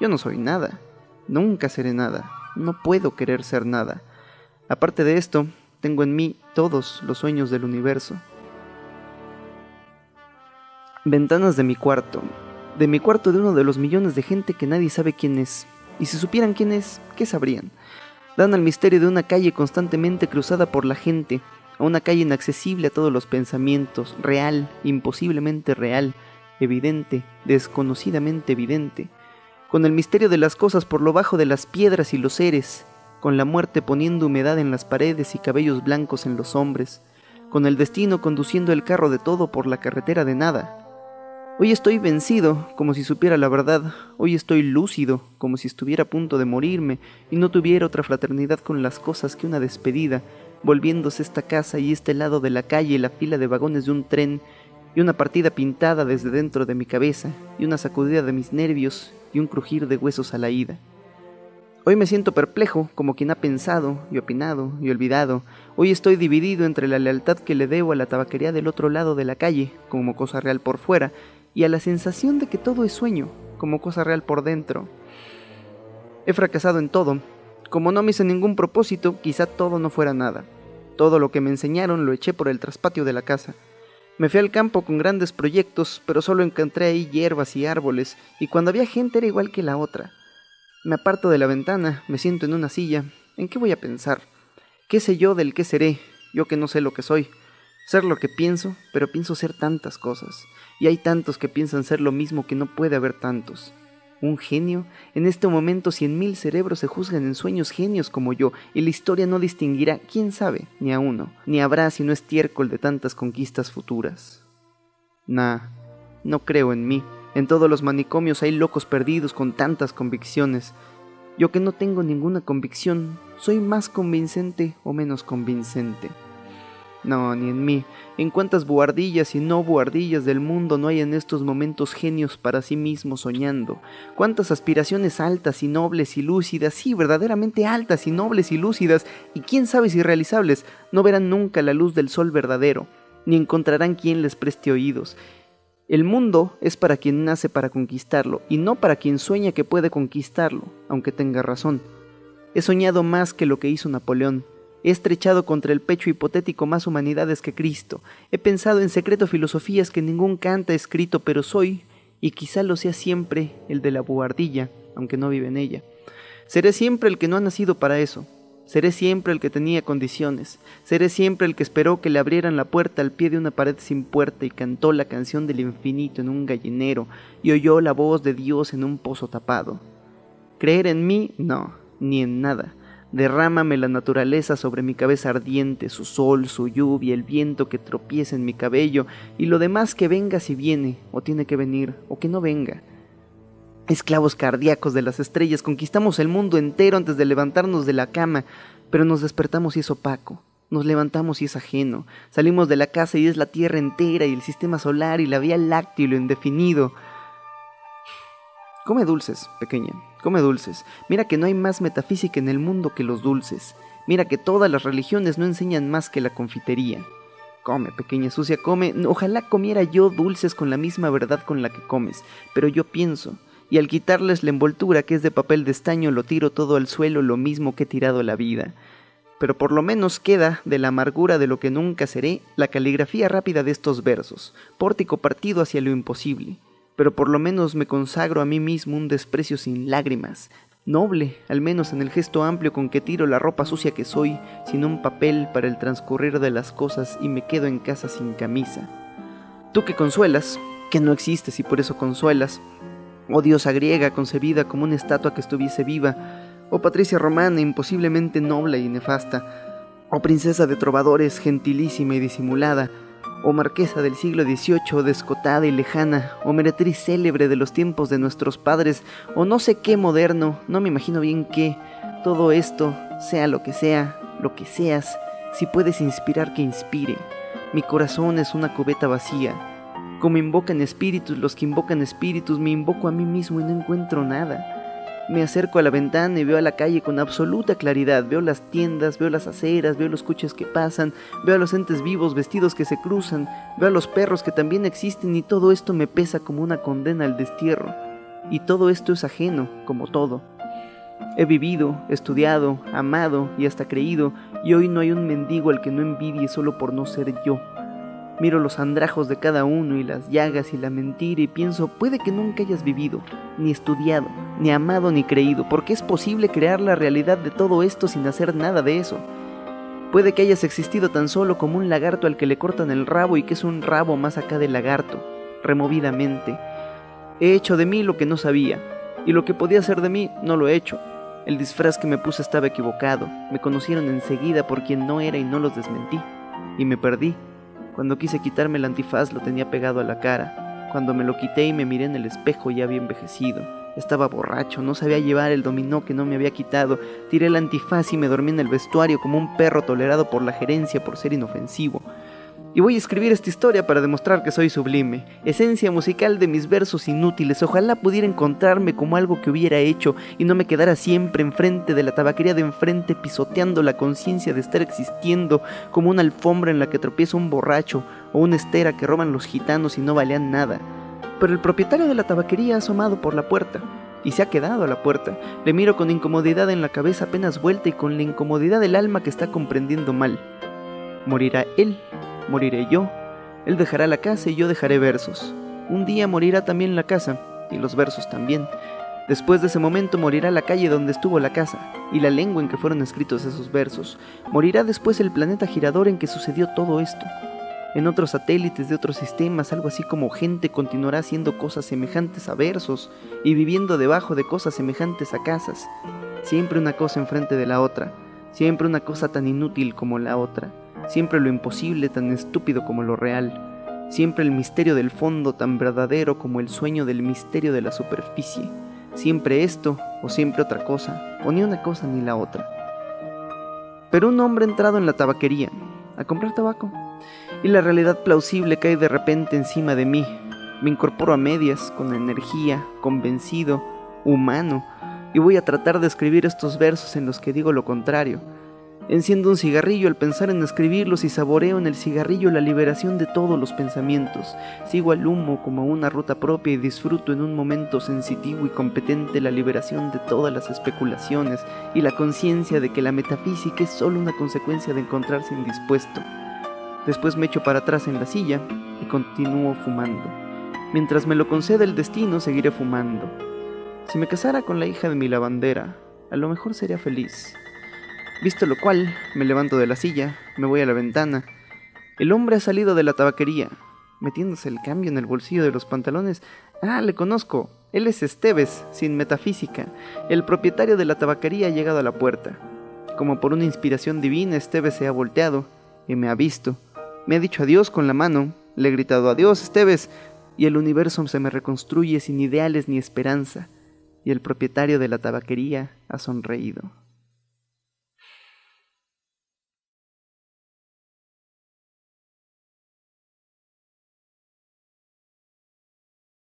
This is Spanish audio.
Yo no soy nada. Nunca seré nada. No puedo querer ser nada. Aparte de esto, tengo en mí todos los sueños del universo. Ventanas de mi cuarto. De mi cuarto de uno de los millones de gente que nadie sabe quién es. Y si supieran quién es, ¿qué sabrían? Dan al misterio de una calle constantemente cruzada por la gente, a una calle inaccesible a todos los pensamientos, real, imposiblemente real, evidente, desconocidamente evidente, con el misterio de las cosas por lo bajo de las piedras y los seres, con la muerte poniendo humedad en las paredes y cabellos blancos en los hombres, con el destino conduciendo el carro de todo por la carretera de nada, Hoy estoy vencido, como si supiera la verdad. Hoy estoy lúcido, como si estuviera a punto de morirme y no tuviera otra fraternidad con las cosas que una despedida, volviéndose esta casa y este lado de la calle la fila de vagones de un tren, y una partida pintada desde dentro de mi cabeza, y una sacudida de mis nervios, y un crujir de huesos a la ida. Hoy me siento perplejo, como quien ha pensado, y opinado, y olvidado. Hoy estoy dividido entre la lealtad que le debo a la tabaquería del otro lado de la calle, como cosa real por fuera, y a la sensación de que todo es sueño, como cosa real por dentro. He fracasado en todo. Como no me hice ningún propósito, quizá todo no fuera nada. Todo lo que me enseñaron lo eché por el traspatio de la casa. Me fui al campo con grandes proyectos, pero solo encontré ahí hierbas y árboles, y cuando había gente era igual que la otra. Me aparto de la ventana, me siento en una silla. ¿En qué voy a pensar? ¿Qué sé yo del qué seré? Yo que no sé lo que soy. Ser lo que pienso, pero pienso ser tantas cosas. Y hay tantos que piensan ser lo mismo que no puede haber tantos. Un genio, en este momento cien mil cerebros se juzgan en sueños genios como yo, y la historia no distinguirá, quién sabe, ni a uno, ni habrá si no estiércol de tantas conquistas futuras. Nah, no creo en mí. En todos los manicomios hay locos perdidos con tantas convicciones. Yo que no tengo ninguna convicción, soy más convincente o menos convincente. No, ni en mí. En cuántas buhardillas y no buhardillas del mundo no hay en estos momentos genios para sí mismos soñando. Cuántas aspiraciones altas y nobles y lúcidas, sí, verdaderamente altas y nobles y lúcidas, y quién sabe si realizables, no verán nunca la luz del sol verdadero, ni encontrarán quien les preste oídos. El mundo es para quien nace para conquistarlo, y no para quien sueña que puede conquistarlo, aunque tenga razón. He soñado más que lo que hizo Napoleón, He estrechado contra el pecho hipotético más humanidades que Cristo. He pensado en secreto filosofías que ningún canta escrito, pero soy, y quizá lo sea siempre, el de la buhardilla, aunque no vive en ella. Seré siempre el que no ha nacido para eso. Seré siempre el que tenía condiciones. Seré siempre el que esperó que le abrieran la puerta al pie de una pared sin puerta y cantó la canción del infinito en un gallinero y oyó la voz de Dios en un pozo tapado. Creer en mí, no, ni en nada. Derrámame la naturaleza sobre mi cabeza ardiente, su sol, su lluvia, el viento que tropieza en mi cabello, y lo demás que venga si viene, o tiene que venir, o que no venga. Esclavos cardíacos de las estrellas, conquistamos el mundo entero antes de levantarnos de la cama, pero nos despertamos y es opaco. Nos levantamos y es ajeno. Salimos de la casa y es la Tierra entera y el sistema solar y la Vía Láctea y lo indefinido. Come dulces, pequeña, come dulces. Mira que no hay más metafísica en el mundo que los dulces. Mira que todas las religiones no enseñan más que la confitería. Come, pequeña sucia, come. Ojalá comiera yo dulces con la misma verdad con la que comes, pero yo pienso, y al quitarles la envoltura que es de papel de estaño lo tiro todo al suelo lo mismo que he tirado la vida. Pero por lo menos queda, de la amargura de lo que nunca seré, la caligrafía rápida de estos versos, pórtico partido hacia lo imposible pero por lo menos me consagro a mí mismo un desprecio sin lágrimas, noble, al menos en el gesto amplio con que tiro la ropa sucia que soy, sin un papel para el transcurrir de las cosas y me quedo en casa sin camisa. Tú que consuelas, que no existes y por eso consuelas, oh diosa griega concebida como una estatua que estuviese viva, oh patricia romana imposiblemente noble y nefasta, oh princesa de trovadores gentilísima y disimulada, o marquesa del siglo XVIII, descotada y lejana, o meretriz célebre de los tiempos de nuestros padres, o no sé qué moderno, no me imagino bien qué, todo esto, sea lo que sea, lo que seas, si puedes inspirar que inspire. Mi corazón es una cubeta vacía. Como invocan espíritus los que invocan espíritus, me invoco a mí mismo y no encuentro nada. Me acerco a la ventana y veo a la calle con absoluta claridad. Veo las tiendas, veo las aceras, veo los coches que pasan, veo a los entes vivos vestidos que se cruzan, veo a los perros que también existen y todo esto me pesa como una condena al destierro. y todo esto es ajeno, como todo. He vivido, estudiado, amado y hasta creído, y hoy no hay un mendigo al que no envidie solo por no ser yo. Miro los andrajos de cada uno y las llagas y la mentira y pienso, puede que nunca hayas vivido, ni estudiado, ni amado, ni creído, porque es posible crear la realidad de todo esto sin hacer nada de eso. Puede que hayas existido tan solo como un lagarto al que le cortan el rabo y que es un rabo más acá del lagarto, removidamente. He hecho de mí lo que no sabía, y lo que podía hacer de mí no lo he hecho. El disfraz que me puse estaba equivocado, me conocieron enseguida por quien no era y no los desmentí, y me perdí. Cuando quise quitarme el antifaz lo tenía pegado a la cara. Cuando me lo quité y me miré en el espejo ya había envejecido. Estaba borracho, no sabía llevar el dominó que no me había quitado. Tiré el antifaz y me dormí en el vestuario como un perro tolerado por la gerencia por ser inofensivo. Y voy a escribir esta historia para demostrar que soy sublime, esencia musical de mis versos inútiles. Ojalá pudiera encontrarme como algo que hubiera hecho y no me quedara siempre enfrente de la tabaquería de enfrente pisoteando la conciencia de estar existiendo como una alfombra en la que tropieza un borracho o una estera que roban los gitanos y no valían nada. Pero el propietario de la tabaquería ha asomado por la puerta y se ha quedado a la puerta. Le miro con incomodidad en la cabeza apenas vuelta y con la incomodidad del alma que está comprendiendo mal. Morirá él moriré yo. Él dejará la casa y yo dejaré versos. Un día morirá también la casa, y los versos también. Después de ese momento morirá la calle donde estuvo la casa, y la lengua en que fueron escritos esos versos. Morirá después el planeta girador en que sucedió todo esto. En otros satélites de otros sistemas, algo así como gente continuará haciendo cosas semejantes a versos y viviendo debajo de cosas semejantes a casas. Siempre una cosa enfrente de la otra, siempre una cosa tan inútil como la otra siempre lo imposible tan estúpido como lo real, siempre el misterio del fondo tan verdadero como el sueño del misterio de la superficie, siempre esto o siempre otra cosa, o ni una cosa ni la otra. Pero un hombre entrado en la tabaquería, a comprar tabaco, y la realidad plausible cae de repente encima de mí. Me incorporo a medias, con energía, convencido, humano, y voy a tratar de escribir estos versos en los que digo lo contrario, Enciendo un cigarrillo al pensar en escribirlos y saboreo en el cigarrillo la liberación de todos los pensamientos. Sigo al humo como una ruta propia y disfruto en un momento sensitivo y competente la liberación de todas las especulaciones y la conciencia de que la metafísica es solo una consecuencia de encontrarse indispuesto. Después me echo para atrás en la silla y continúo fumando. Mientras me lo conceda el destino, seguiré fumando. Si me casara con la hija de mi lavandera, a lo mejor sería feliz. Visto lo cual, me levanto de la silla, me voy a la ventana. El hombre ha salido de la tabaquería, metiéndose el cambio en el bolsillo de los pantalones. Ah, le conozco. Él es Esteves, sin metafísica. El propietario de la tabaquería ha llegado a la puerta. Como por una inspiración divina, Esteves se ha volteado y me ha visto. Me ha dicho adiós con la mano. Le he gritado adiós, Esteves, y el universo se me reconstruye sin ideales ni esperanza. Y el propietario de la tabaquería ha sonreído.